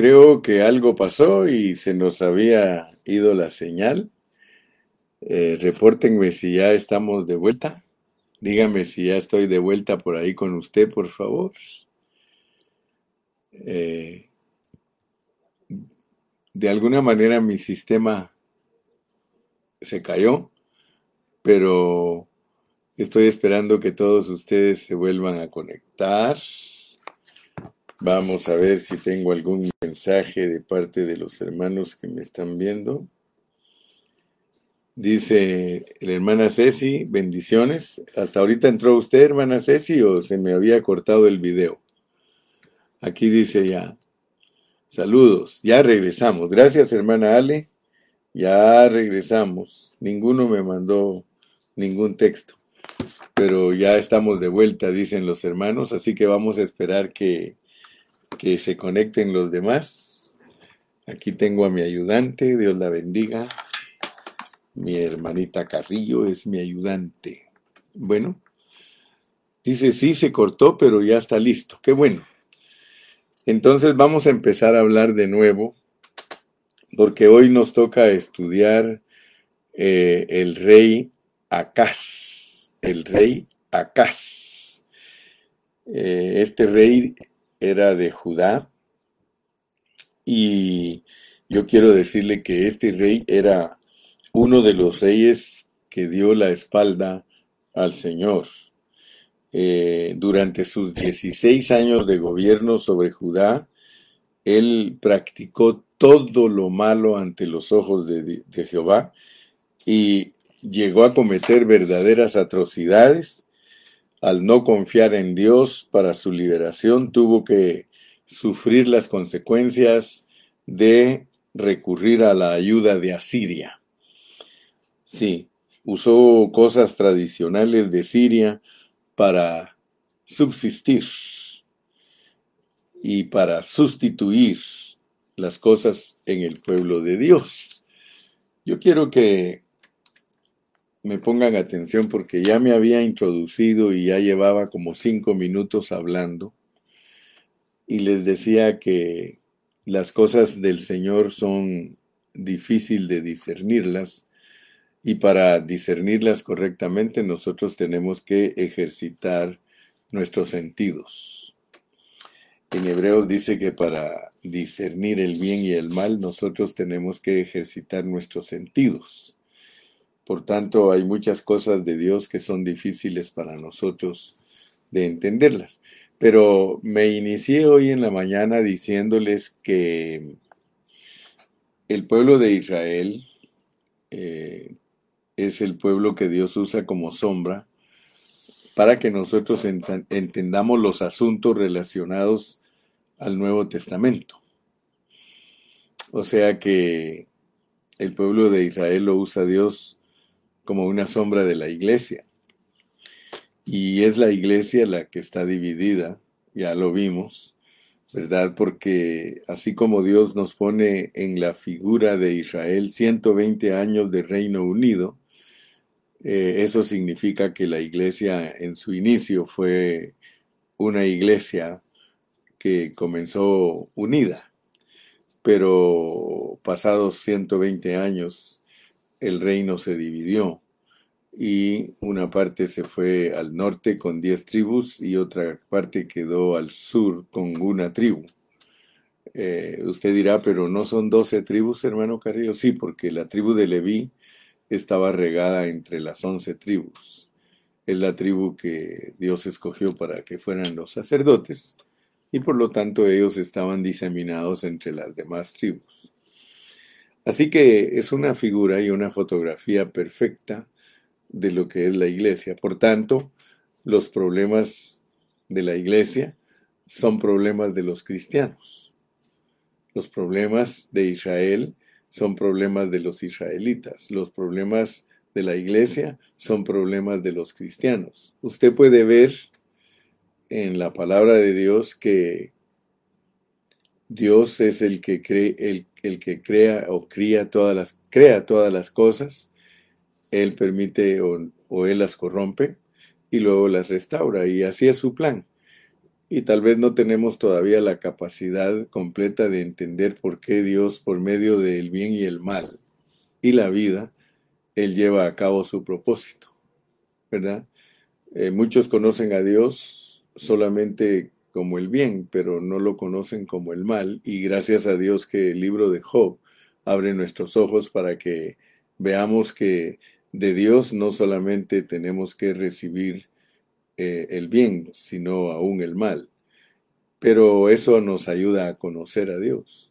creo que algo pasó y se nos había ido la señal. Eh, repórtenme si ya estamos de vuelta. Dígame si ya estoy de vuelta por ahí con usted, por favor. Eh, de alguna manera mi sistema se cayó, pero estoy esperando que todos ustedes se vuelvan a conectar. Vamos a ver si tengo algún mensaje de parte de los hermanos que me están viendo. Dice la hermana Ceci, bendiciones. Hasta ahorita entró usted, hermana Ceci, o se me había cortado el video. Aquí dice ya. Saludos, ya regresamos. Gracias, hermana Ale. Ya regresamos. Ninguno me mandó ningún texto. Pero ya estamos de vuelta, dicen los hermanos. Así que vamos a esperar que que se conecten los demás. Aquí tengo a mi ayudante, Dios la bendiga. Mi hermanita Carrillo es mi ayudante. Bueno, dice, sí, se cortó, pero ya está listo. Qué bueno. Entonces vamos a empezar a hablar de nuevo, porque hoy nos toca estudiar eh, el rey Acaz. El rey Acaz. Eh, este rey era de Judá y yo quiero decirle que este rey era uno de los reyes que dio la espalda al Señor. Eh, durante sus 16 años de gobierno sobre Judá, él practicó todo lo malo ante los ojos de, de Jehová y llegó a cometer verdaderas atrocidades al no confiar en Dios para su liberación, tuvo que sufrir las consecuencias de recurrir a la ayuda de Asiria. Sí, usó cosas tradicionales de Siria para subsistir y para sustituir las cosas en el pueblo de Dios. Yo quiero que me pongan atención porque ya me había introducido y ya llevaba como cinco minutos hablando y les decía que las cosas del Señor son difícil de discernirlas y para discernirlas correctamente nosotros tenemos que ejercitar nuestros sentidos. En Hebreos dice que para discernir el bien y el mal nosotros tenemos que ejercitar nuestros sentidos. Por tanto, hay muchas cosas de Dios que son difíciles para nosotros de entenderlas. Pero me inicié hoy en la mañana diciéndoles que el pueblo de Israel eh, es el pueblo que Dios usa como sombra para que nosotros entendamos los asuntos relacionados al Nuevo Testamento. O sea que el pueblo de Israel lo usa Dios como una sombra de la iglesia. Y es la iglesia la que está dividida, ya lo vimos, ¿verdad? Porque así como Dios nos pone en la figura de Israel 120 años de Reino Unido, eh, eso significa que la iglesia en su inicio fue una iglesia que comenzó unida, pero pasados 120 años el reino se dividió y una parte se fue al norte con diez tribus y otra parte quedó al sur con una tribu. Eh, usted dirá, pero no son doce tribus, hermano Carrillo. Sí, porque la tribu de Leví estaba regada entre las once tribus. Es la tribu que Dios escogió para que fueran los sacerdotes y por lo tanto ellos estaban diseminados entre las demás tribus. Así que es una figura y una fotografía perfecta de lo que es la iglesia. Por tanto, los problemas de la iglesia son problemas de los cristianos. Los problemas de Israel son problemas de los israelitas. Los problemas de la iglesia son problemas de los cristianos. Usted puede ver en la palabra de Dios que Dios es el que cree, el, el, que crea o cría todas las, crea todas las cosas. Él permite o, o Él las corrompe y luego las restaura. Y así es su plan. y tal vez no tenemos todavía la capacidad completa de entender por qué Dios, por medio del bien y el mal y la vida, Él lleva a cabo su propósito, ¿verdad? Eh, muchos conocen a Dios solamente como el bien, pero no lo conocen como el mal, y gracias a Dios que el libro de Job abre nuestros ojos para que veamos que de Dios no solamente tenemos que recibir eh, el bien, sino aún el mal. Pero eso nos ayuda a conocer a Dios.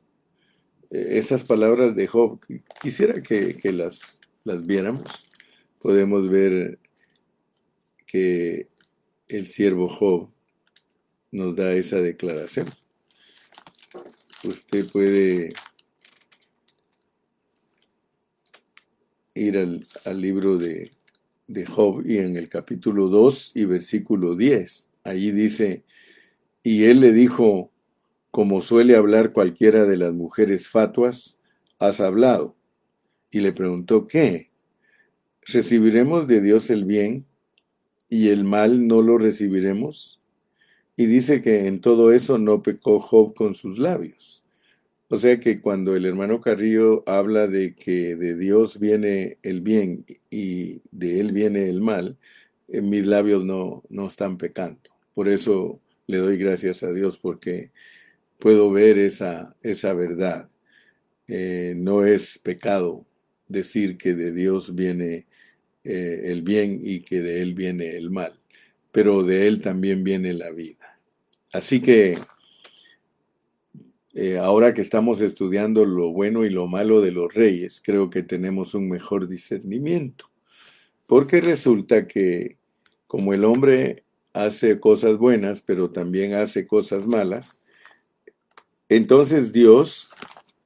Eh, esas palabras de Job, quisiera que, las, las viéramos. Podemos ver que el siervo Job nos da esa declaración. Usted puede ir al, libro de, de Job y en el capítulo 2 y versículo 10. Allí dice, y él le dijo, como suele hablar cualquiera de las mujeres fatuas, has hablado. Y le preguntó, ¿qué? ¿Recibiremos de Dios el bien y el mal no lo recibiremos? Y dice que en todo eso no pecó Job con sus labios. O sea que cuando el hermano Carrillo habla de que de Dios viene el bien y de él viene el mal, en mis labios no, no están pecando. Por eso le doy gracias a Dios porque puedo ver esa, esa verdad. Eh, no es pecado decir que de Dios viene eh, el bien y que de Él viene el mal, pero de Él también viene la vida. Así que eh, ahora que estamos estudiando lo bueno y lo malo de los reyes, creo que tenemos un mejor discernimiento. Porque resulta que como el hombre hace cosas buenas, pero también hace cosas malas, entonces Dios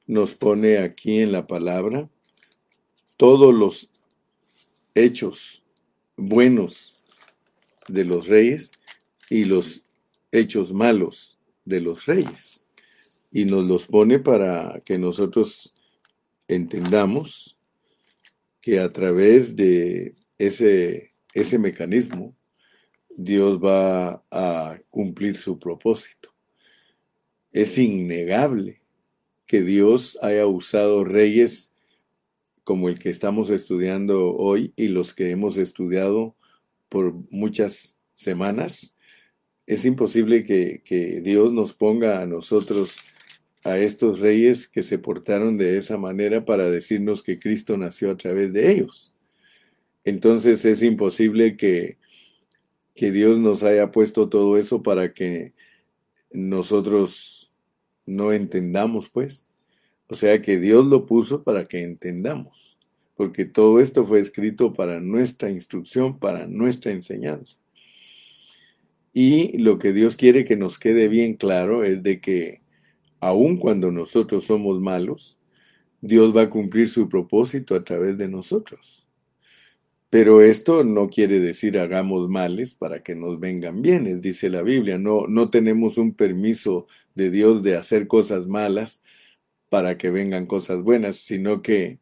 nos pone aquí en la palabra todos los hechos buenos de los reyes y los hechos malos de los reyes y nos los pone para que nosotros entendamos que a través de ese, ese mecanismo Dios va a cumplir su propósito. Es innegable que Dios haya usado reyes como el que estamos estudiando hoy y los que hemos estudiado por muchas semanas. Es imposible que, que Dios nos ponga a nosotros a estos reyes que se portaron de esa manera para decirnos que Cristo nació a través de ellos. Entonces es imposible que, que Dios nos haya puesto todo eso para que nosotros no entendamos, pues. O sea que Dios lo puso para que entendamos, porque todo esto fue escrito para nuestra instrucción, para nuestra enseñanza. Y lo que Dios quiere que nos quede bien claro es de que aun cuando nosotros somos malos, Dios va a cumplir su propósito a través de nosotros. Pero esto no quiere decir hagamos males para que nos vengan bienes, dice la Biblia. No, no tenemos un permiso de Dios de hacer cosas malas para que vengan cosas buenas, sino que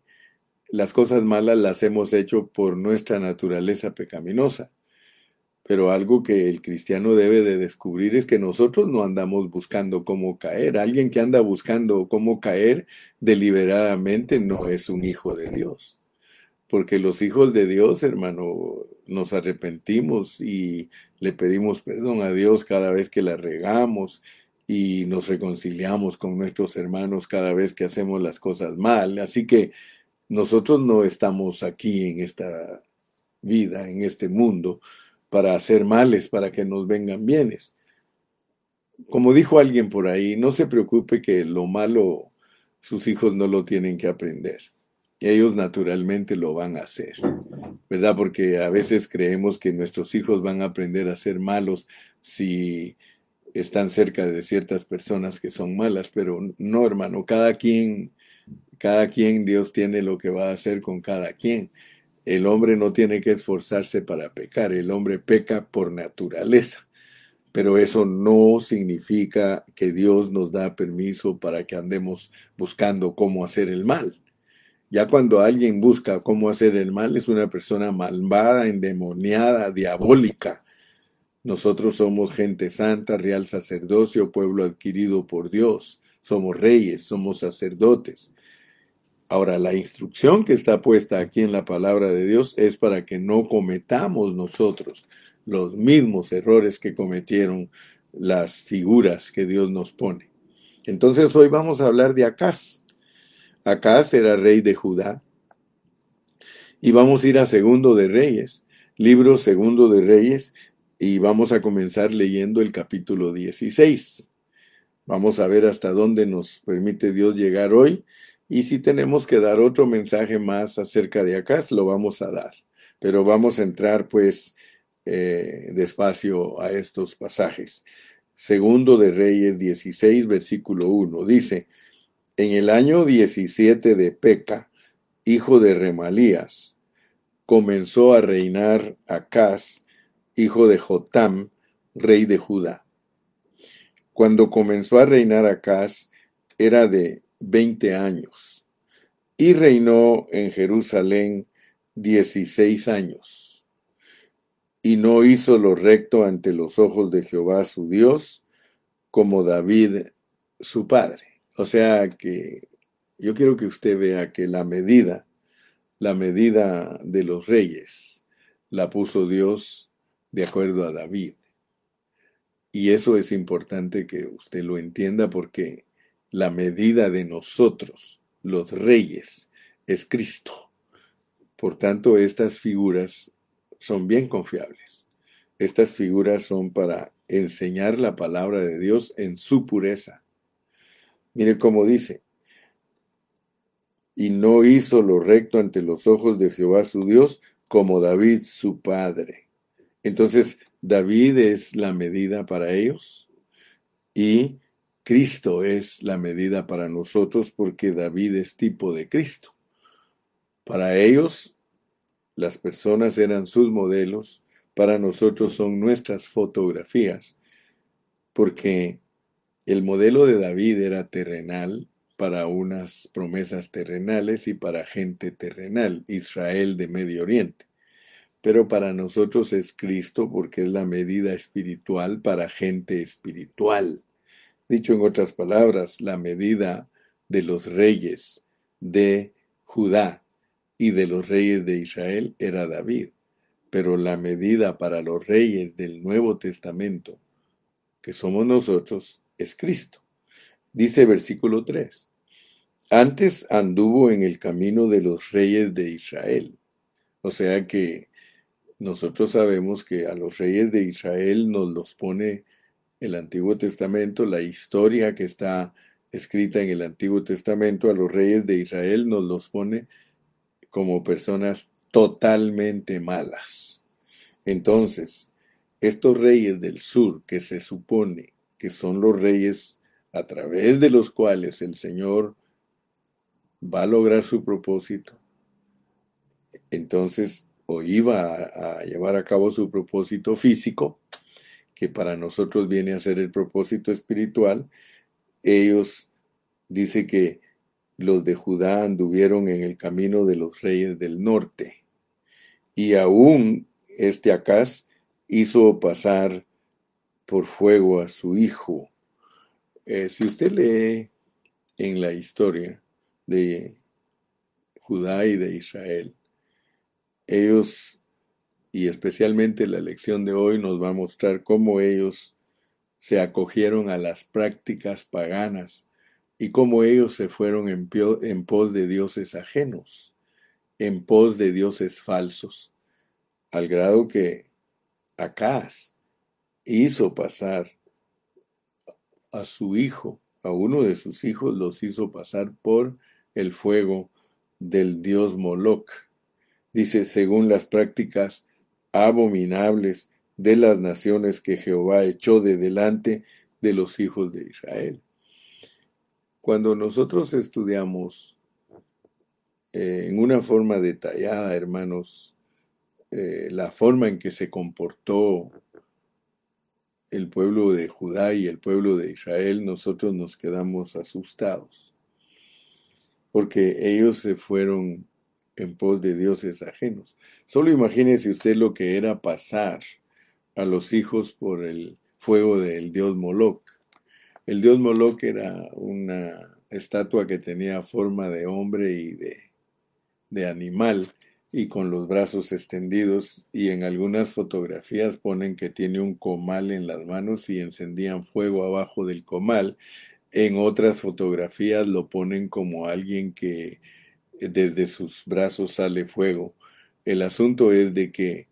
las cosas malas las hemos hecho por nuestra naturaleza pecaminosa. Pero algo que el cristiano debe de descubrir es que nosotros no andamos buscando cómo caer. Alguien que anda buscando cómo caer deliberadamente no es un hijo de Dios. Porque los hijos de Dios, hermano, nos arrepentimos y le pedimos perdón a Dios cada vez que la regamos y nos reconciliamos con nuestros hermanos cada vez que hacemos las cosas mal. Así que nosotros no estamos aquí en esta vida, en este mundo, para hacer males, para que nos vengan bienes. Como dijo alguien por ahí, no se preocupe que lo malo sus hijos no lo tienen que aprender. Ellos naturalmente lo van a hacer, ¿verdad? Porque a veces creemos que nuestros hijos van a aprender a ser malos si están cerca de ciertas personas que son malas, pero no, hermano, cada quien, cada quien Dios tiene lo que va a hacer con cada quien. El hombre no tiene que esforzarse para pecar, el hombre peca por naturaleza. Pero eso no significa que Dios nos da permiso para que andemos buscando cómo hacer el mal. Ya cuando alguien busca cómo hacer el mal es una persona malvada, endemoniada, diabólica. Nosotros somos gente santa, real sacerdocio, pueblo adquirido por Dios. Somos reyes, somos sacerdotes. Ahora, la instrucción que está puesta aquí en la palabra de Dios es para que no cometamos nosotros los mismos errores que cometieron las figuras que Dios nos pone. Entonces hoy vamos a hablar de Acaz. Acaz era rey de Judá. Y vamos a ir a Segundo de Reyes, libro Segundo de Reyes, y vamos a comenzar leyendo el capítulo 16. Vamos a ver hasta dónde nos permite Dios llegar hoy y si tenemos que dar otro mensaje más acerca de acá, lo vamos a dar. Pero vamos a entrar pues eh, despacio a estos pasajes. Segundo de Reyes 16, versículo 1, dice, en el año 17 de Peca, hijo de Remalías, comenzó a reinar Acaz, hijo de Jotam, rey de Judá. Cuando comenzó a reinar Acaz, era de veinte años, y reinó en Jerusalén dieciséis años. Y no hizo lo recto ante los ojos de Jehová su Dios, como David su padre. O sea que yo quiero que usted vea que la medida, la medida de los reyes, la puso Dios de acuerdo a David. Y eso es importante que usted lo entienda porque la medida de nosotros, los reyes, es Cristo. Por tanto, estas figuras son bien confiables. Estas figuras son para enseñar la palabra de Dios en su pureza. Mire cómo dice, y no hizo lo recto ante los ojos de Jehová su Dios, como David su padre. Entonces, David es la medida para ellos y Cristo es la medida para nosotros porque David es tipo de Cristo. Para ellos, las personas eran sus modelos, para nosotros son nuestras fotografías, porque el modelo de David era terrenal para unas promesas terrenales y para gente terrenal, Israel de Medio Oriente pero para nosotros es Cristo porque es la medida espiritual para gente espiritual. Dicho en otras palabras, la medida de los reyes de Judá y de los reyes de Israel era David, pero la medida para los reyes del Nuevo Testamento, que somos nosotros, es Cristo. Dice versículo 3. Antes anduvo en el camino de los reyes de Israel. O sea que nosotros sabemos que a los reyes de Israel nos los pone el Antiguo Testamento, la historia que está escrita en el Antiguo Testamento, a los reyes de Israel nos los pone como personas totalmente malas. Entonces, estos reyes del sur, que se supone que son los reyes a través de los cuales el Señor va a lograr su propósito, entonces o iba a, llevar a cabo su propósito físico, que para nosotros viene a ser el propósito espiritual, ellos dice que los de Judá anduvieron en el camino de los reyes del norte. Y aún este Acaz hizo pasar por fuego a su hijo. Eh, si usted lee en la historia de Judá y de Israel, ellos, y especialmente la lección de hoy, nos va a mostrar cómo ellos se acogieron a las prácticas paganas y cómo ellos se fueron en, pos de dioses ajenos, en pos de dioses falsos, al grado que Acaz hizo pasar a su hijo, a uno de sus hijos los hizo pasar por el fuego del dios Moloch. Dice, según las prácticas abominables de las naciones que Jehová echó de delante de los hijos de Israel. Cuando nosotros estudiamos eh, en una forma detallada, hermanos, eh, la forma en que se comportó el pueblo de Judá y el pueblo de Israel, nosotros nos quedamos asustados, porque ellos se fueron en pos de dioses ajenos. Solo imagínese usted lo que era pasar a los hijos por el fuego del dios Moloch. El dios Moloch era una estatua que tenía forma de hombre y de, de animal y con los brazos extendidos y en algunas fotografías ponen que tiene un comal en las manos y encendían fuego abajo del comal. En otras fotografías lo ponen como alguien que desde sus brazos sale fuego. El asunto es de que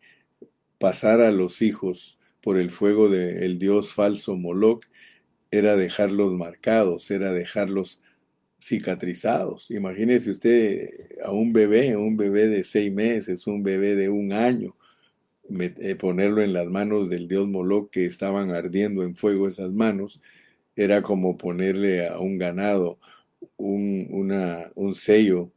pasar a los hijos por el fuego del dios falso Moloch era dejarlos marcados, era dejarlos cicatrizados. Imagínese usted a un bebé, un bebé de seis meses, un bebé de un año, eh, ponerlo en las manos del dios Moloch que estaban ardiendo en fuego esas manos, era como ponerle a un ganado un, una, un sello,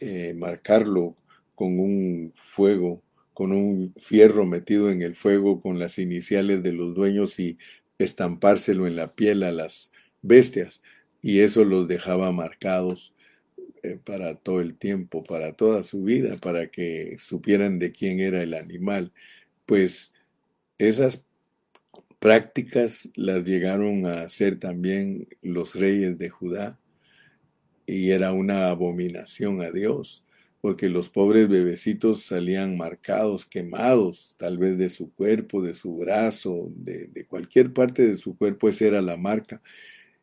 eh, marcarlo con un fuego, con un fierro metido en el fuego con las iniciales de los dueños y estampárselo en la piel a las bestias y eso los dejaba marcados eh, para todo el tiempo, para toda su vida, para que supieran de quién era el animal. Pues esas prácticas las llegaron a hacer también los reyes de Judá y era una abominación a Dios, porque los pobres bebecitos salían marcados, quemados, tal vez de su cuerpo, de su brazo, de, cualquier parte de su cuerpo, esa era la marca.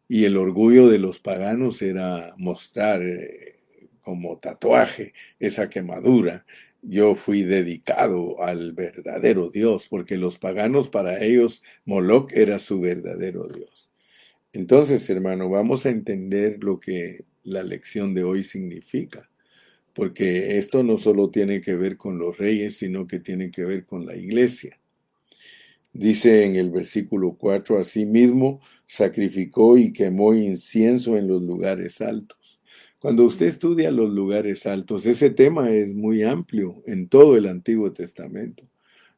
Y el orgullo de los paganos era mostrar eh, como tatuaje esa quemadura. Yo fui dedicado al verdadero Dios, porque los paganos para ellos Moloch era su verdadero Dios. Entonces, hermano, vamos a entender lo que la lección de hoy significa, porque esto no solo tiene que ver con los reyes, sino que tiene que ver con la iglesia. Dice en el versículo 4, asimismo sacrificó y quemó incienso en los lugares altos. Cuando usted estudia los lugares altos, ese tema es muy amplio en todo el Antiguo Testamento.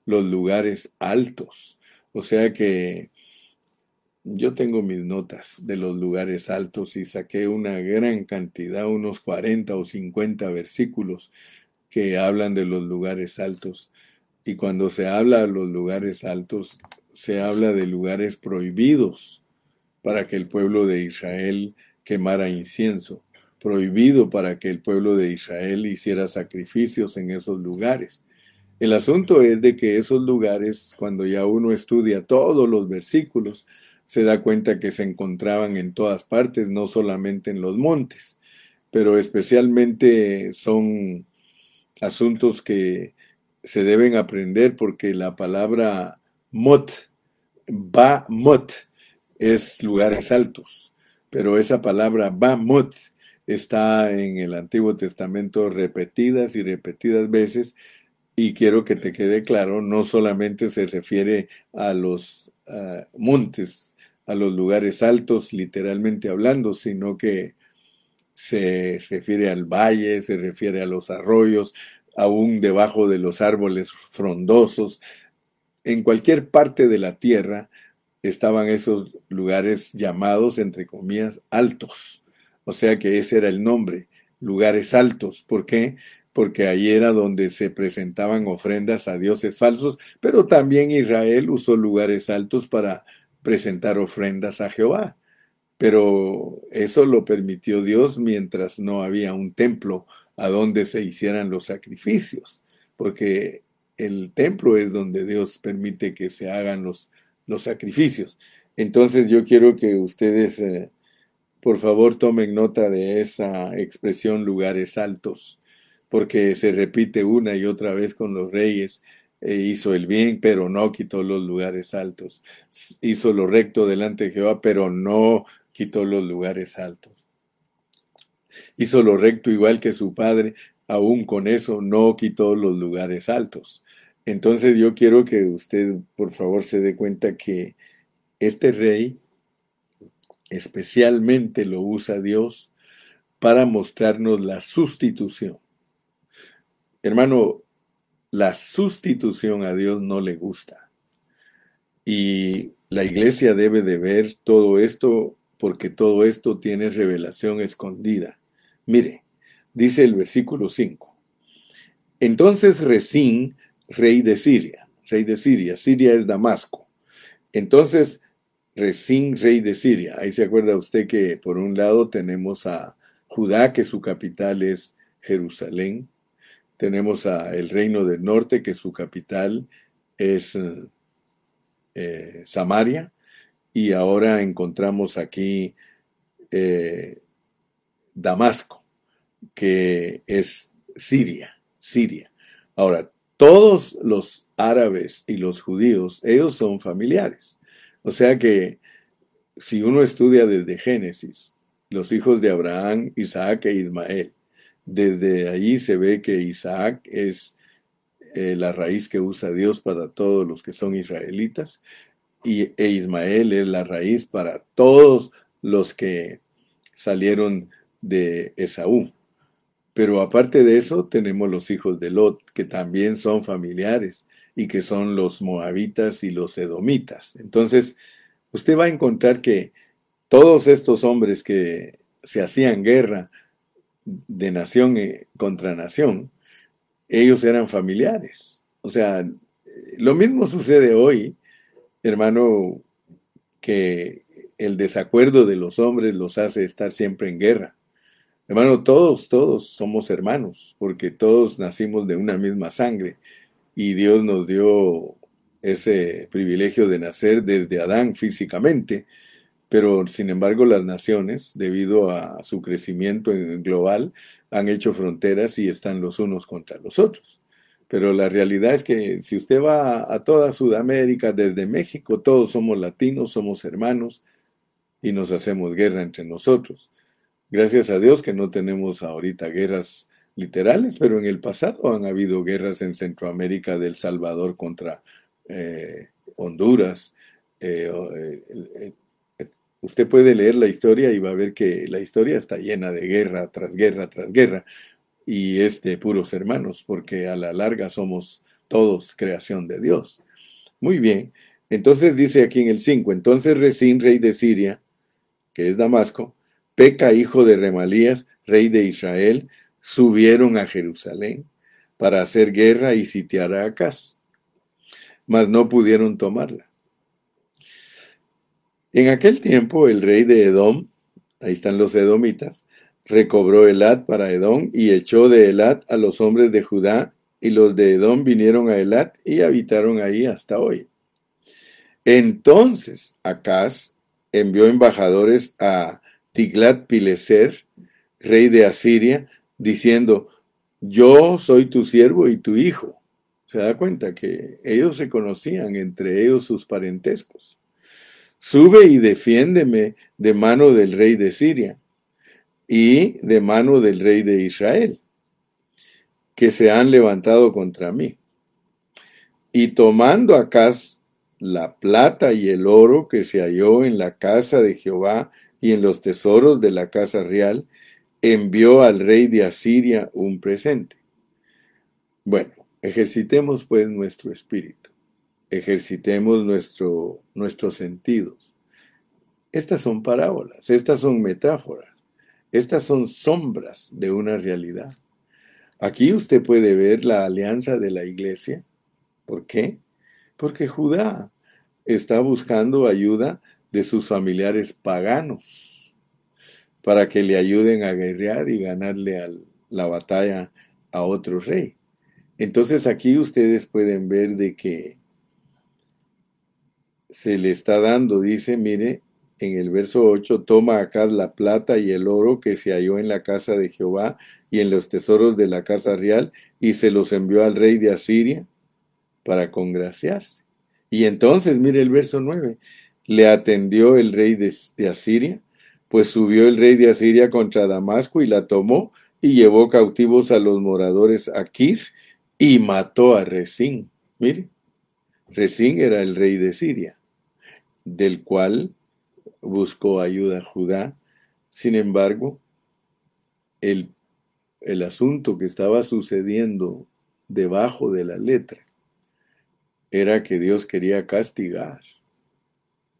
Los lugares altos. O sea que yo tengo mis notas de los lugares altos y saqué una gran cantidad, unos 40 o 50 versículos que hablan de los lugares altos. Y cuando se habla de los lugares altos, se habla de lugares prohibidos para que el pueblo de Israel quemara incienso, prohibido para que el pueblo de Israel hiciera sacrificios en esos lugares. El asunto es de que esos lugares, cuando ya uno estudia todos los versículos, se da cuenta que se encontraban en todas partes, no solamente en los montes, pero especialmente son asuntos que se deben aprender porque la palabra mot, ba mot, es lugares altos, pero esa palabra ba mot está en el Antiguo Testamento repetidas y repetidas veces y quiero que te quede claro, no solamente se refiere a los ah, montes, a los lugares altos, literalmente hablando, sino que se refiere al valle, se refiere a los arroyos, aún debajo de los árboles frondosos. En cualquier parte de la tierra estaban esos lugares llamados, entre comillas, altos. O sea que ese era el nombre, lugares altos. ¿Por qué? Porque ahí era donde se presentaban ofrendas a dioses falsos, pero también Israel usó lugares altos para presentar ofrendas a Jehová. Pero eso lo permitió Dios mientras no había un templo a donde se hicieran los sacrificios, porque el templo es donde Dios permite que se hagan los, los sacrificios. Entonces yo quiero que ustedes, eh, por favor, tomen nota de esa expresión lugares altos, porque se repite una y otra vez con los reyes. E hizo el bien, pero no quitó los lugares altos. Hizo lo recto delante de Jehová, pero no quitó los lugares altos hizo lo recto igual que su padre, aún con eso no quitó los lugares altos. Entonces yo quiero que usted por favor se dé cuenta que este rey especialmente lo usa Dios para mostrarnos la sustitución. Hermano, la sustitución a Dios no le gusta. Y la iglesia debe de ver todo esto porque todo esto tiene revelación escondida. Mire, dice el versículo 5. Entonces Resín, rey de Siria. rey de Siria. Siria es Damasco. Entonces, Resín, rey de Siria. Ahí se acuerda usted que por un lado tenemos a Judá, que su capital es Jerusalén. Tenemos a el reino del norte, que su capital es eh, Samaria. Y ahora encontramos aquí eh, Damasco, que es Siria, Siria. Ahora, todos los árabes y los judíos, ellos son familiares. O sea que si uno estudia desde Génesis, los hijos de Abraham, Isaac e Ismael, desde ahí se ve que Isaac es eh, la raíz que usa Dios para todos los que son israelitas y, e Ismael es la raíz para todos los que salieron de Esaú. Pero aparte de eso, tenemos los hijos de Lot, que también son familiares y que son los moabitas y los edomitas. Entonces, usted va a encontrar que todos estos hombres que se hacían guerra de nación contra nación, ellos eran familiares. O sea, lo mismo sucede hoy, hermano, que el desacuerdo de los hombres los hace estar siempre en guerra. Hermano, todos, todos somos hermanos, porque todos nacimos de una misma sangre y Dios nos dio ese privilegio de nacer desde Adán físicamente, pero sin embargo las naciones, debido a su crecimiento global, han hecho fronteras y están los unos contra los otros. Pero la realidad es que si usted va a toda Sudamérica, desde México, todos somos latinos, somos hermanos y nos hacemos guerra entre nosotros. Gracias a Dios que no tenemos ahorita guerras literales, pero en el pasado han habido guerras en Centroamérica del Salvador contra eh, Honduras. Eh, eh, usted puede leer la historia y va a ver que la historia está llena de guerra tras guerra tras guerra y es de puros hermanos, porque a la larga somos todos creación de Dios. Muy bien, entonces dice aquí en el 5, entonces Resín, rey de Siria, que es Damasco, Peca, hijo de Remalías, rey de Israel, subieron a Jerusalén para hacer guerra y sitiar a Acaz, mas no pudieron tomarla. En aquel tiempo el rey de Edom, ahí están los edomitas, recobró Elat para Edom y echó de Elat a los hombres de Judá, y los de Edom vinieron a Elat y habitaron ahí hasta hoy. Entonces Acaz envió embajadores a Tiglat Pileser, rey de Asiria, diciendo, yo soy tu siervo y tu hijo. Se da cuenta que ellos se conocían, entre ellos sus parentescos. Sube y defiéndeme de mano del rey de Siria y de mano del rey de Israel, que se han levantado contra mí. Y tomando acá la plata y el oro que se halló en la casa de Jehová y en los tesoros de la casa real, envió al rey de Asiria un presente. Bueno, ejercitemos pues nuestro espíritu, ejercitemos nuestro, nuestros sentidos. Estas son parábolas, estas son metáforas, estas son sombras de una realidad. Aquí usted puede ver la alianza de la iglesia. ¿Por qué? Porque Judá está buscando ayuda de sus familiares paganos para que le ayuden a guerrear y ganarle la batalla a otro rey. Entonces aquí ustedes pueden ver de que se le está dando, dice, mire, en el verso 8, toma acá la plata y el oro que se halló en la casa de Jehová y en los tesoros de la casa real, y se los envió al rey de Asiria para congraciarse. Y entonces, mire el verso 9, le atendió el rey de, Asiria, pues subió el rey de Asiria contra Damasco y la tomó y llevó cautivos a los moradores a Kir y mató a Resín. Mire, Resín era el rey de Siria, del cual buscó ayuda Judá. Sin embargo, el, el asunto que estaba sucediendo debajo de la letra era que Dios quería castigar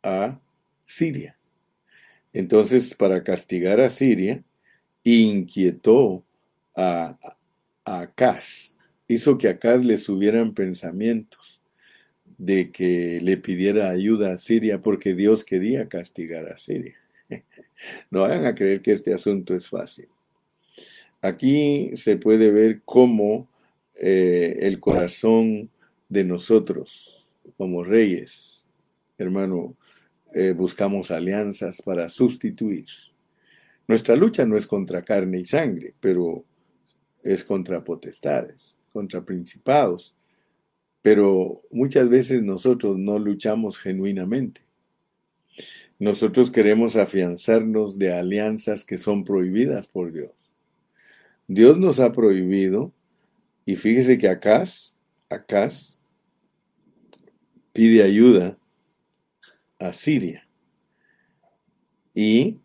a Siria. Entonces, para castigar a Siria, inquietó a, a hizo que a Acaz le subieran pensamientos de que le pidiera ayuda a Siria porque Dios quería castigar a Siria. No vayan a creer que este asunto es fácil. Aquí se puede ver cómo eh, el corazón de nosotros, como reyes, hermano, eh, buscamos alianzas para sustituir. Nuestra lucha no es contra carne y sangre, pero es contra potestades, contra principados. Pero muchas veces nosotros no luchamos genuinamente. Nosotros queremos afianzarnos de alianzas que son prohibidas por Dios. Dios nos ha prohibido, y fíjese que Acaz, Acaz pide ayuda a Siria. Y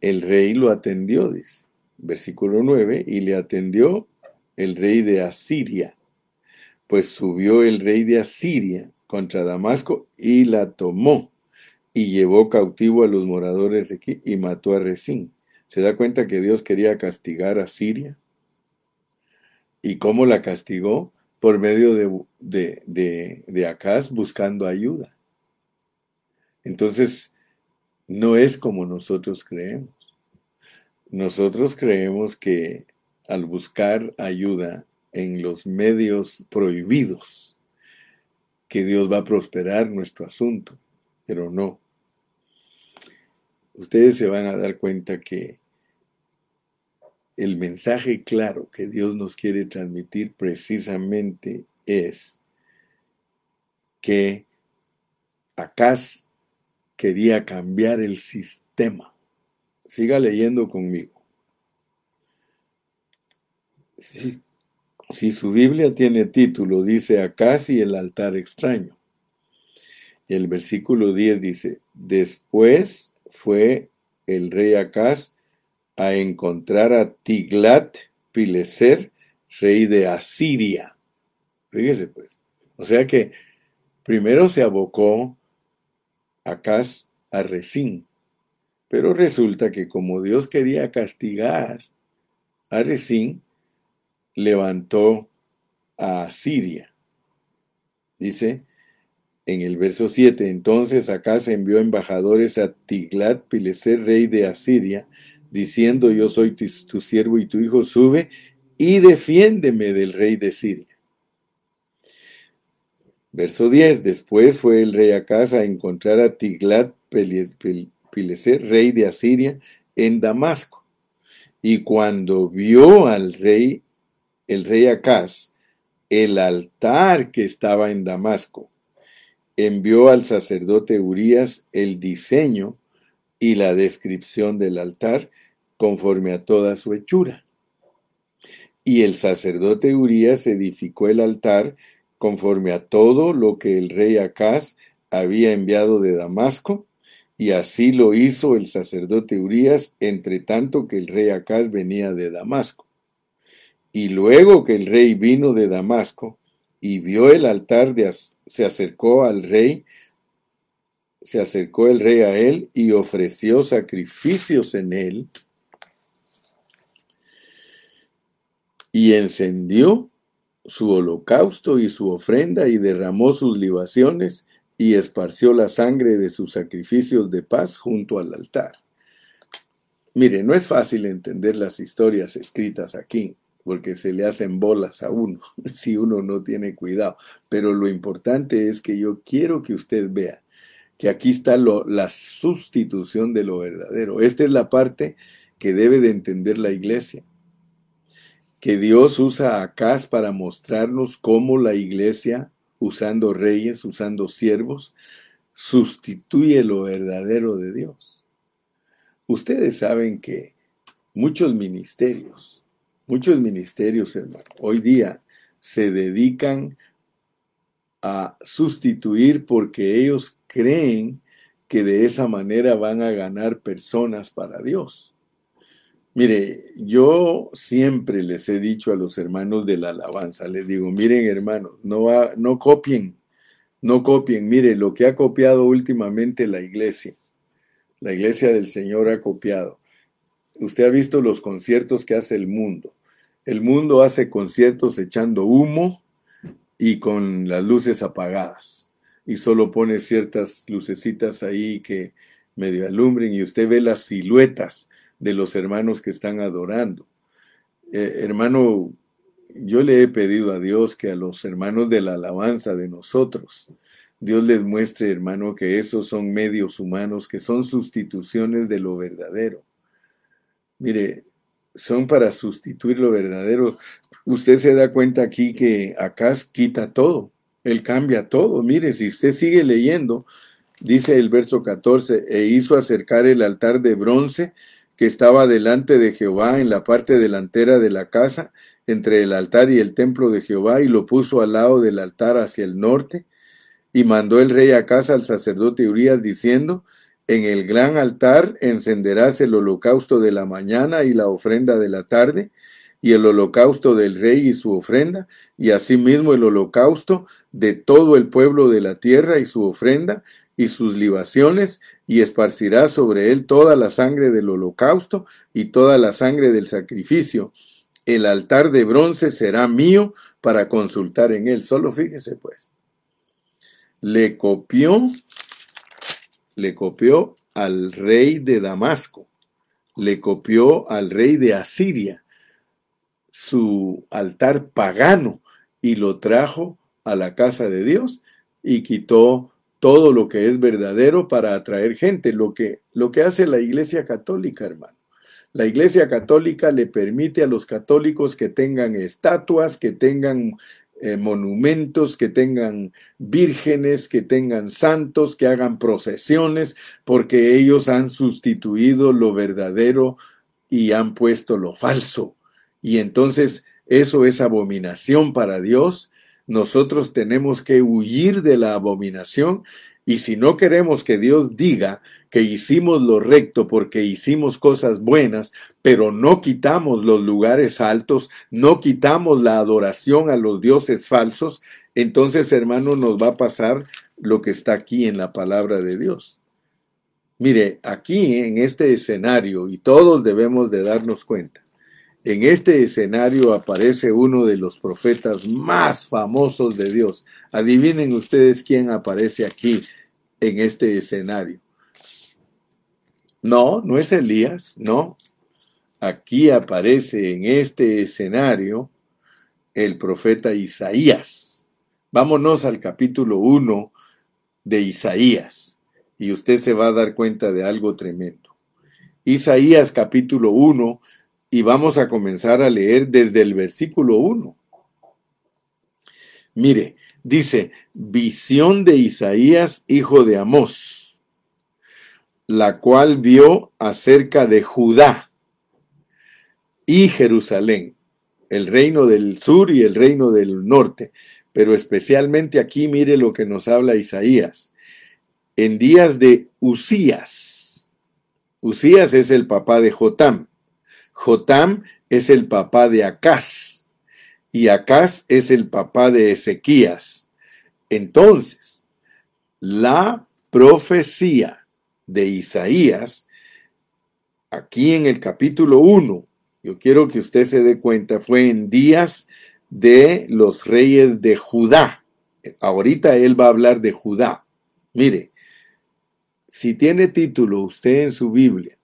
el rey lo atendió, dice, versículo 9, y le atendió el rey de Asiria. Pues subió el rey de Asiria contra Damasco y la tomó y llevó cautivo a los moradores de aquí y mató a Resín. ¿Se da cuenta que Dios quería castigar a Siria? ¿Y cómo la castigó? Por medio de, de, de, de Acaz buscando ayuda. Entonces, no es como nosotros creemos. Nosotros creemos que al buscar ayuda en los medios prohibidos, que Dios va a prosperar nuestro asunto pero no. Ustedes se van a dar cuenta que el mensaje claro que Dios nos quiere transmitir precisamente es que Acaz quería cambiar el sistema. Siga leyendo conmigo. Si, su Biblia tiene título, dice Acaz y el altar extraño el versículo 10 dice, después fue el rey Acaz a encontrar a Tiglat Pileser, rey de Asiria. Fíjese pues. O sea que primero se abocó Acaz a Resín, pero resulta que como Dios quería castigar a Resín, levantó a Asiria. Dice, en el verso 7, entonces se envió embajadores a Tiglat Pileser, rey de Asiria, diciendo, yo soy tu, siervo y tu hijo, sube y defiéndeme del rey de Siria. Verso 10, después fue el rey Acaz a encontrar a Tiglat Pileser, rey de Asiria, en Damasco. Y cuando vio al rey, el rey Acaz, el altar que estaba en Damasco, envió al sacerdote Urías el diseño y la descripción del altar conforme a toda su hechura. Y el sacerdote Urías edificó el altar conforme a todo lo que el rey Acaz había enviado de Damasco, y así lo hizo el sacerdote Urías, entre tanto que el rey Acaz venía de Damasco. Y luego que el rey vino de Damasco, y vio el altar, de, se acercó al rey, se acercó el rey a él y ofreció sacrificios en él y encendió su holocausto y su ofrenda y derramó sus libaciones y esparció la sangre de sus sacrificios de paz junto al altar. Mire, no es fácil entender las historias escritas aquí porque se le hacen bolas a uno si uno no tiene cuidado. Pero lo importante es que yo quiero que usted vea que aquí está lo, la sustitución de lo verdadero. Esta es la parte que debe de entender la iglesia. Que Dios usa a Acaz para mostrarnos cómo la iglesia, usando reyes, usando siervos, sustituye lo verdadero de Dios. Ustedes saben que muchos ministerios, Muchos ministerios, hermano, hoy día se dedican a sustituir porque ellos creen que de esa manera van a ganar personas para Dios. Mire, yo siempre les he dicho a los hermanos de la alabanza, les digo, miren hermanos, no, no copien, no copien, mire lo que ha copiado últimamente la iglesia, la iglesia del Señor ha copiado. Usted ha visto los conciertos que hace el mundo. El mundo hace conciertos echando humo y con las luces apagadas. y solo pone ciertas lucecitas ahí que medio alumbren y usted ve las siluetas de los hermanos que están adorando. Eh, hermano, yo le he pedido a Dios que a los hermanos de la alabanza de nosotros, Dios les muestre, hermano, que esos son medios humanos, que son sustituciones de lo verdadero. Mire, son para sustituir lo verdadero. Usted se da cuenta aquí que acá quita todo, él cambia todo. Mire, si usted sigue leyendo, dice el verso 14, e hizo acercar el altar de bronce que estaba delante de Jehová en la parte delantera de la casa, entre el altar y el templo de Jehová, y lo puso al lado del altar hacia el norte, y mandó el rey a casa al sacerdote Urias diciendo, en el gran altar encenderás el holocausto de la mañana y la ofrenda de la tarde, y el holocausto del rey y su ofrenda, y asimismo el holocausto de todo el pueblo de la tierra y su ofrenda, y sus libaciones, y esparcirás sobre él toda la sangre del holocausto y toda la sangre del sacrificio. El altar de bronce será mío para consultar en él. Solo fíjese pues. Le copió, le copió al rey de Damasco, le copió al rey de Asiria su altar pagano y lo trajo a la casa de Dios y quitó todo lo que es verdadero para atraer gente, lo que, lo que hace la Iglesia Católica, hermano. La Iglesia Católica le permite a los católicos que tengan estatuas, que tengan eh, monumentos, que tengan vírgenes, que tengan santos, que hagan procesiones, porque ellos han sustituido lo verdadero y han puesto lo falso. Y entonces eso es abominación para Dios nosotros tenemos que huir de la abominación y si no queremos que Dios diga que hicimos lo recto porque hicimos cosas buenas, pero no quitamos los lugares altos, no quitamos la adoración a los dioses falsos, entonces hermano nos va a pasar lo que está aquí en la palabra de Dios. Mire, aquí en este escenario, y todos debemos de darnos cuenta, en este escenario aparece uno de los profetas más famosos de Dios. Adivinen ustedes quién aparece aquí en este escenario. No, no es Elías, no. Aquí aparece en este escenario el profeta Isaías. Vámonos al capítulo 1 de Isaías y usted se va a dar cuenta de algo tremendo. Isaías capítulo 1 y vamos a comenzar a leer desde el versículo 1. Mire, dice, visión de Isaías, hijo de Amós, la cual vio acerca de Judá y Jerusalén, el reino del sur y el reino del norte, pero especialmente aquí mire lo que nos habla Isaías, en días de Usías. Usías es el papá de Jotam. Jotam es el papá de Acaz y Acaz es el papá de Ezequías. Entonces, la profecía de Isaías, aquí en el capítulo 1, yo quiero que usted se dé cuenta, fue en días de los reyes de Judá. Ahorita él va a hablar de Judá. Mire, si tiene título usted en su Biblia,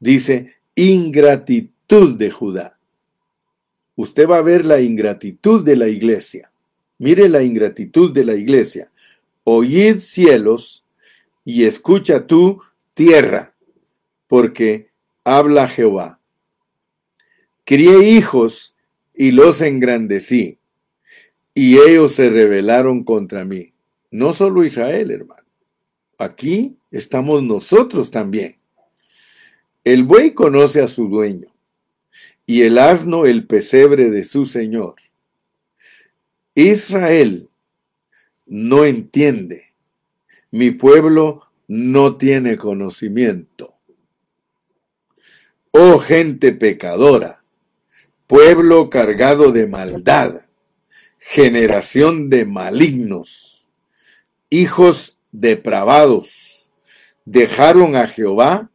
dice ingratitud de Judá. Usted va a ver la ingratitud de la iglesia. Mire la ingratitud de la iglesia. Oíd cielos y escucha tú tierra, porque habla Jehová. Crié hijos y los engrandecí, y ellos se rebelaron contra mí. No solo Israel, hermano. Aquí estamos nosotros también. El buey conoce a su dueño y el asno el pesebre de su Señor. Israel no entiende, mi pueblo no tiene conocimiento. Oh gente pecadora, pueblo cargado de maldad, generación de malignos, hijos depravados, dejaron a Jehová,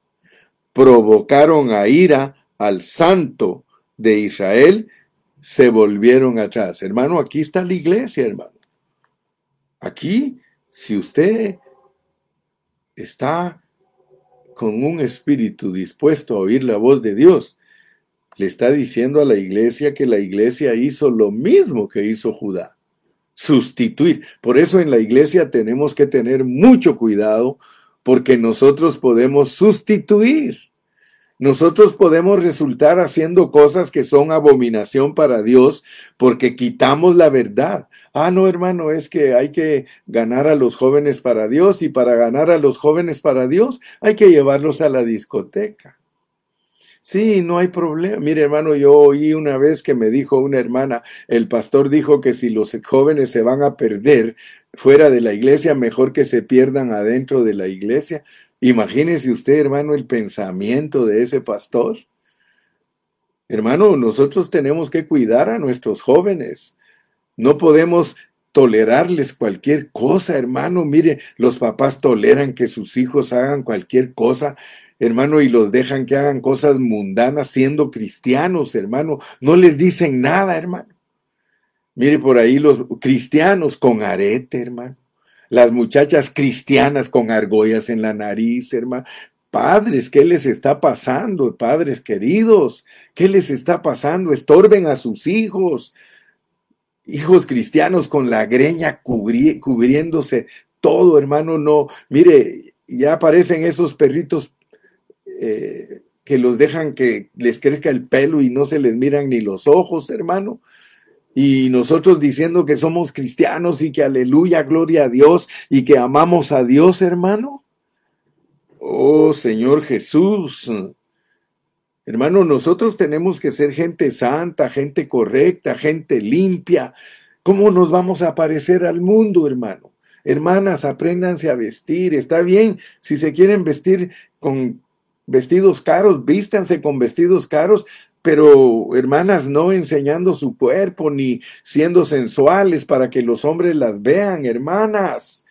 provocaron a ira al santo de Israel, se volvieron atrás. Hermano, aquí está la iglesia, hermano. Aquí si usted está con un espíritu dispuesto a oír la voz de Dios, le está diciendo a la iglesia que la iglesia hizo lo mismo que hizo Judá, sustituir. Por eso en la iglesia tenemos que tener mucho cuidado porque nosotros podemos sustituir. Nosotros podemos resultar haciendo cosas que son abominación para Dios porque quitamos la verdad. Ah, no, hermano, es que hay que ganar a los jóvenes para Dios y para ganar a los jóvenes para Dios hay que llevarlos a la discoteca. Sí, no hay problema. Mire, hermano, yo oí una vez que me dijo una hermana, el pastor dijo que si los jóvenes se van a perder fuera de la iglesia, mejor que se pierdan adentro de la iglesia. Imagínese usted, hermano, el pensamiento de ese pastor. Hermano, nosotros tenemos que cuidar a nuestros jóvenes. No podemos tolerarles cualquier cosa, hermano. Mire, los papás toleran que sus hijos hagan cualquier cosa, hermano, y los dejan que hagan cosas mundanas siendo cristianos, hermano. No les dicen nada, hermano. Mire por ahí los cristianos con arete, hermano las muchachas cristianas con argollas en la nariz, hermano. Padres, ¿qué les está pasando? Padres queridos, ¿qué les está pasando? Estorben a sus hijos. Hijos cristianos con la greña cubriéndose todo, hermano, no. Mire, ya aparecen esos perritos eh, que los dejan que les crezca el pelo y no se les miran ni los ojos, hermano y nosotros diciendo que somos cristianos y que aleluya, gloria a Dios y que amamos a Dios, hermano. Oh Señor Jesús. Hermano, nosotros tenemos que ser gente santa, gente correcta, gente limpia. ¿Cómo nos vamos a parecer al mundo, hermano? Hermanas, apréndanse a vestir. Está bien, si se quieren vestir con vestidos caros, vístanse con vestidos caros, pero hermanas, no enseñando su cuerpo ni siendo sensuales para que los hombres las vean, hermanas.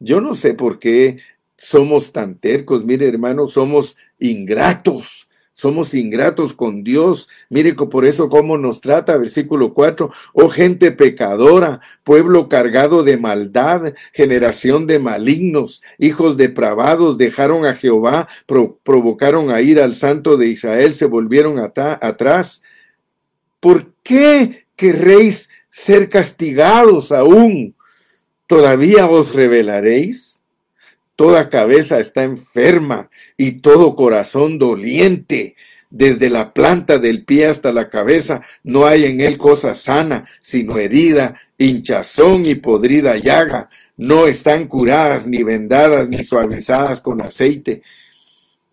Yo no sé por qué somos tan tercos, mire hermano, somos ingratos. Somos ingratos con Dios. Mire por eso cómo nos trata, versículo 4. Oh gente pecadora, pueblo cargado de maldad, generación de malignos, hijos depravados, dejaron a Jehová, provocaron a ir al santo de Israel, se volvieron atrás. ¿Por qué querréis ser castigados aún? ¿Todavía os revelaréis? Toda cabeza está enferma y todo corazón doliente. Desde la planta del pie hasta la cabeza no hay en él cosa sana, sino herida, hinchazón y podrida llaga. No están curadas, ni vendadas, ni suavizadas con aceite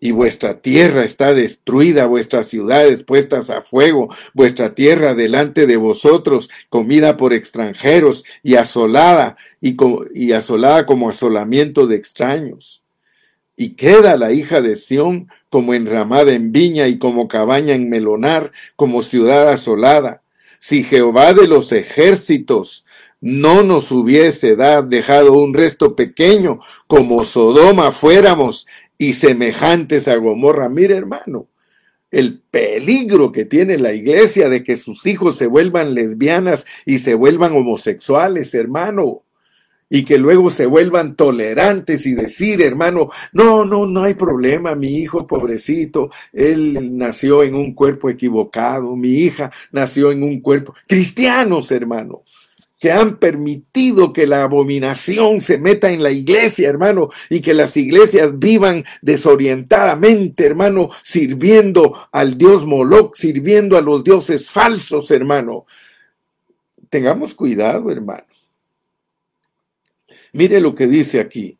y vuestra tierra está destruida, vuestras ciudades puestas a fuego, vuestra tierra delante de vosotros, comida por extranjeros y asolada, y, asolada como asolamiento de extraños. Y queda la hija de Sión como enramada en viña y como cabaña en melonar, como ciudad asolada. Si Jehová de los ejércitos no nos hubiese dejado un resto pequeño, como Sodoma fuéramos, y semejantes a Gomorra. Mire, hermano, el peligro que tiene la iglesia de que sus hijos se vuelvan lesbianas y se vuelvan homosexuales, hermano, y que luego se vuelvan tolerantes y decir, hermano, no, no, no hay problema, mi hijo pobrecito, él nació en un cuerpo equivocado, mi hija nació en un cuerpo, cristianos, hermano que han permitido que la abominación se meta en la iglesia, hermano, y que las iglesias vivan desorientadamente, hermano, sirviendo al Dios Moloch, sirviendo a los dioses falsos, hermano. Tengamos cuidado, hermano. Mire lo que dice aquí.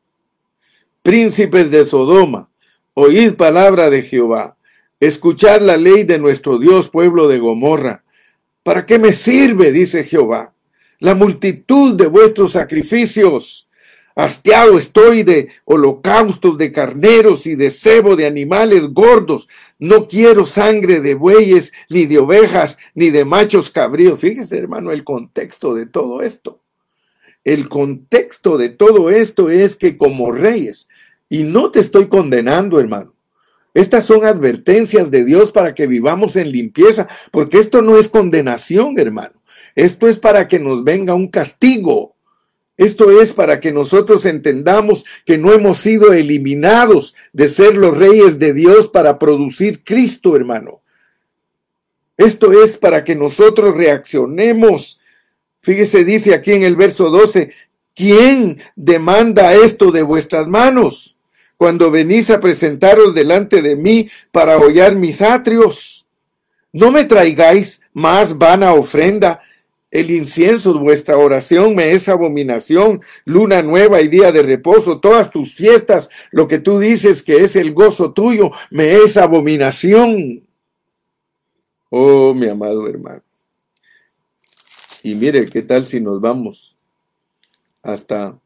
Príncipes de Sodoma, oíd palabra de Jehová, escuchad la ley de nuestro Dios, pueblo de Gomorra. ¿Para qué me sirve? dice Jehová la multitud de vuestros sacrificios. Hastiado estoy de holocaustos de carneros y de cebo de animales gordos. No quiero sangre de bueyes, ni de ovejas, ni de machos cabríos. Fíjese, hermano, el contexto de todo esto. El contexto de todo esto es que como reyes, y no te estoy condenando, hermano, estas son advertencias de Dios para que vivamos en limpieza, porque esto no es condenación, hermano. Esto es para que nos venga un castigo. Esto es para que nosotros entendamos que no hemos sido eliminados de ser los reyes de Dios para producir Cristo, hermano. Esto es para que nosotros reaccionemos. Fíjese, dice aquí en el verso 12, ¿quién demanda esto de vuestras manos cuando venís a presentaros delante de mí para hollar mis atrios? No me traigáis más vana ofrenda el incienso, vuestra oración me es abominación, luna nueva y día de reposo, todas tus fiestas, lo que tú dices que es el gozo tuyo, me es abominación. Oh, mi amado hermano. Y mire, ¿qué tal si nos vamos hasta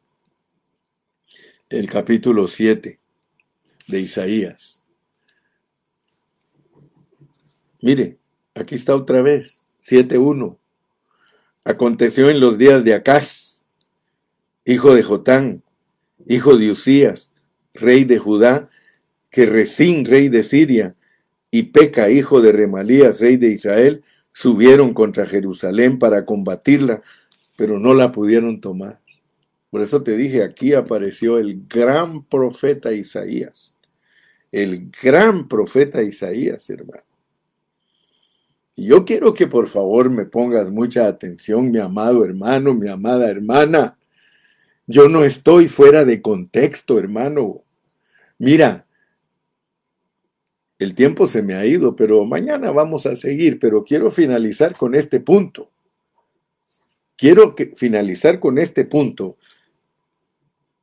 el capítulo 7 de Isaías? Mire, aquí está otra vez, 7.1. Aconteció en los días de Acaz, hijo de Jotán, hijo de Usías, rey de Judá, que Resín, rey de Siria, y Peca, hijo de Remalías, rey de Israel, subieron contra Jerusalén para combatirla, pero no la pudieron tomar. Por eso te dije, aquí apareció el gran profeta Isaías. El gran profeta Isaías, hermano. Yo quiero que por favor me pongas mucha atención, mi amado hermano, mi amada hermana. Yo no estoy fuera de contexto, hermano. Mira, el tiempo se me ha ido, pero mañana vamos a seguir, pero quiero finalizar con este punto. Quiero finalizar con este punto.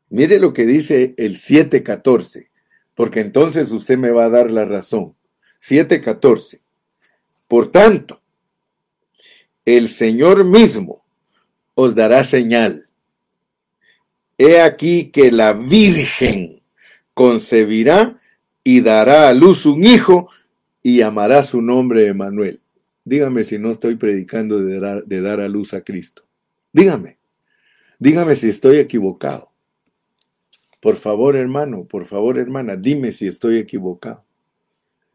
Mire lo que dice el 7.14, porque entonces usted me va a dar la razón. 7.14. Por tanto, el Señor mismo os dará señal. He aquí que la Virgen concebirá y dará a luz un hijo y llamará su nombre Emanuel. Dígame si no estoy predicando de dar, de dar a luz a Cristo. Dígame. Dígame si estoy equivocado. Por favor, hermano, por favor, hermana, dime si estoy equivocado.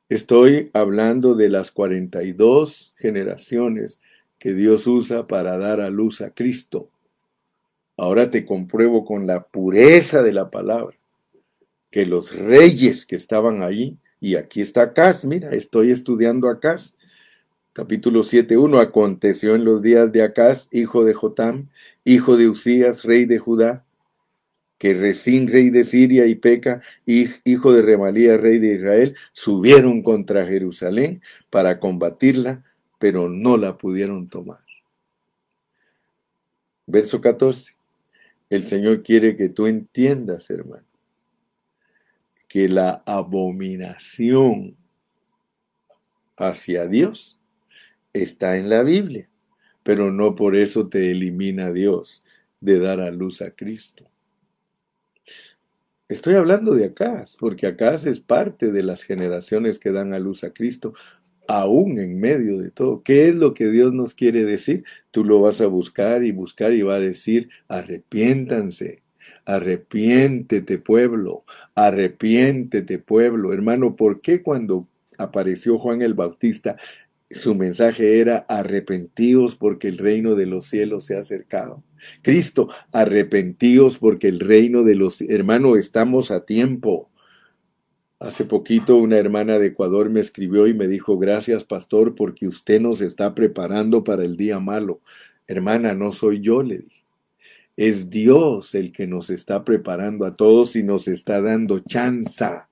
Estoy hablando de las 42 generaciones que Dios usa para dar a luz a Cristo. Ahora te compruebo con la pureza de la palabra que los reyes que estaban allí, y aquí está Acaz, mira, estoy estudiando Acaz, capítulo 7.1, aconteció en los días de Acaz, hijo de Jotam, hijo de Usías, rey de Judá, que Resín, rey de Siria, y Peca, hijo de Remalía, rey de Israel, subieron contra Jerusalén para combatirla, pero no la pudieron tomar. Verso 14. El Señor quiere que tú entiendas, hermano, que la abominación hacia Dios está en la Biblia, pero no por eso te elimina Dios de dar a luz a Cristo. Estoy hablando de Acaz, porque Acaz es parte de las generaciones que dan a luz a Cristo, aún en medio de todo. ¿Qué es lo que Dios nos quiere decir? Tú lo vas a buscar y buscar y va a decir, arrepiéntanse, arrepiéntete pueblo, arrepiéntete pueblo. Hermano, ¿por qué cuando apareció Juan el Bautista su mensaje era arrepentíos porque el reino de los cielos se ha acercado. Cristo, arrepentíos porque el reino de los hermanos estamos a tiempo. Hace poquito una hermana de Ecuador me escribió y me dijo, gracias pastor porque usted nos está preparando para el día malo. Hermana, no soy yo, le dije. Es Dios el que nos está preparando a todos y nos está dando chanza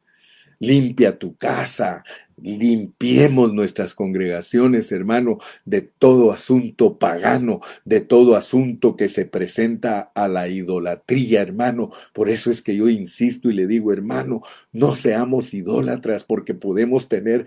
limpia tu casa, limpiemos nuestras congregaciones, hermano, de todo asunto pagano, de todo asunto que se presenta a la idolatría, hermano. Por eso es que yo insisto y le digo, hermano, no seamos idólatras porque podemos tener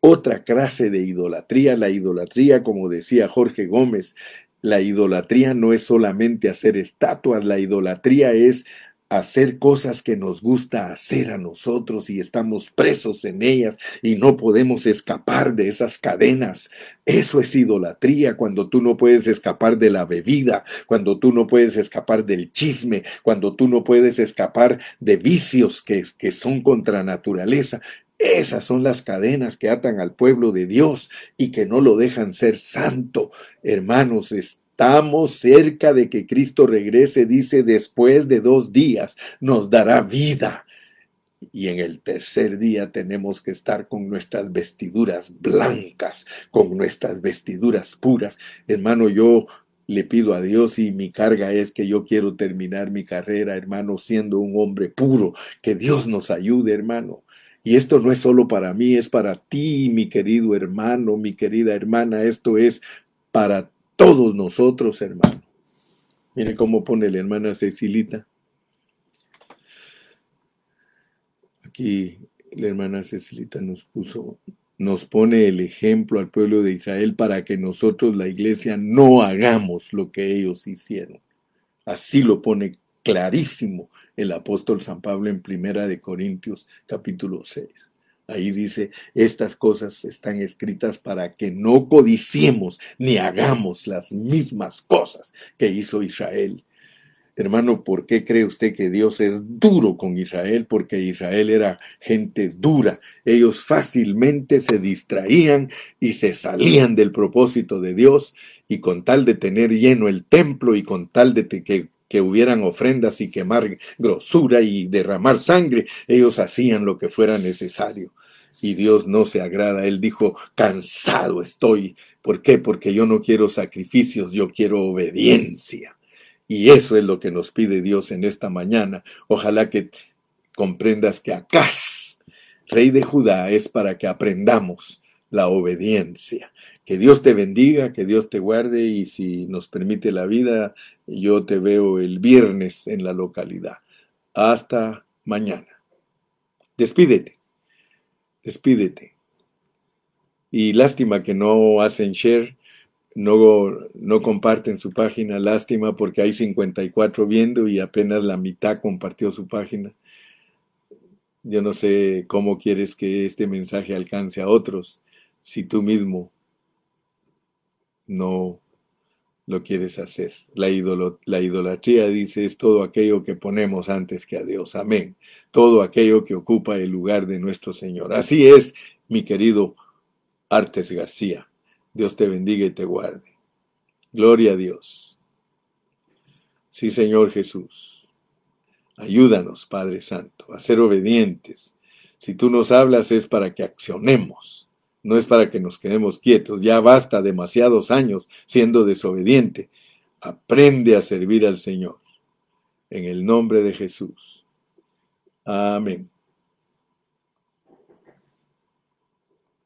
otra clase de idolatría, la idolatría, como decía Jorge Gómez, la idolatría no es solamente hacer estatuas, la idolatría es hacer cosas que nos gusta hacer a nosotros y estamos presos en ellas y no podemos escapar de esas cadenas. Eso es idolatría cuando tú no puedes escapar de la bebida, cuando tú no puedes escapar del chisme, cuando tú no puedes escapar de vicios que, que son contra naturaleza. Esas son las cadenas que atan al pueblo de Dios y que no lo dejan ser santo. Hermanos, estamos cerca de que Cristo regrese, dice, después de dos días nos dará vida. Y en el tercer día tenemos que estar con nuestras vestiduras blancas, con nuestras vestiduras puras. Hermano, yo le pido a Dios y mi carga es que yo quiero terminar mi carrera, hermano, siendo un hombre puro. Que Dios nos ayude, hermano. Y esto no es solo para mí, es para ti, mi querido hermano, mi querida hermana. Esto es para todos nosotros, hermano. Mire cómo pone la hermana Cecilita. Aquí la hermana Cecilita nos puso, nos pone el ejemplo al pueblo de Israel para que nosotros, la iglesia, no hagamos lo que ellos hicieron. Así lo pone clarísimo el apóstol San Pablo en Primera de Corintios capítulo 6. Ahí dice, estas cosas están escritas para que no codiciemos ni hagamos las mismas cosas que hizo Israel. Hermano, ¿por qué cree usted que Dios es duro con Israel? Porque Israel era gente dura. Ellos fácilmente se distraían y se salían del propósito de Dios y con tal de tener lleno el templo y con tal de que que hubieran ofrendas y quemar grosura y derramar sangre, ellos hacían lo que fuera necesario. Y Dios no se agrada. Él dijo, cansado estoy. ¿Por qué? Porque yo no quiero sacrificios, yo quiero obediencia. Y eso es lo que nos pide Dios en esta mañana. Ojalá que comprendas que Acaz, rey de Judá, es para que aprendamos la obediencia. Que Dios te bendiga, que Dios te guarde y si nos permite la vida, yo te veo el viernes en la localidad. Hasta mañana. Despídete. Despídete. Y lástima que no hacen share, no, no comparten su página. Lástima porque hay 54 viendo y apenas la mitad compartió su página. Yo no sé cómo quieres que este mensaje alcance a otros si tú mismo no lo quieres hacer. La, la idolatría, dice, es todo aquello que ponemos antes que a Dios. Amén. Todo aquello que ocupa el lugar de nuestro Señor. Así es, mi querido Artes García. Dios te bendiga y te guarde. Gloria a Dios. Sí, Señor Jesús. Ayúdanos, Padre Santo, a ser obedientes. Si tú nos hablas es para que accionemos no es para que nos quedemos quietos, ya basta demasiados años siendo desobediente. Aprende a servir al Señor. En el nombre de Jesús. Amén.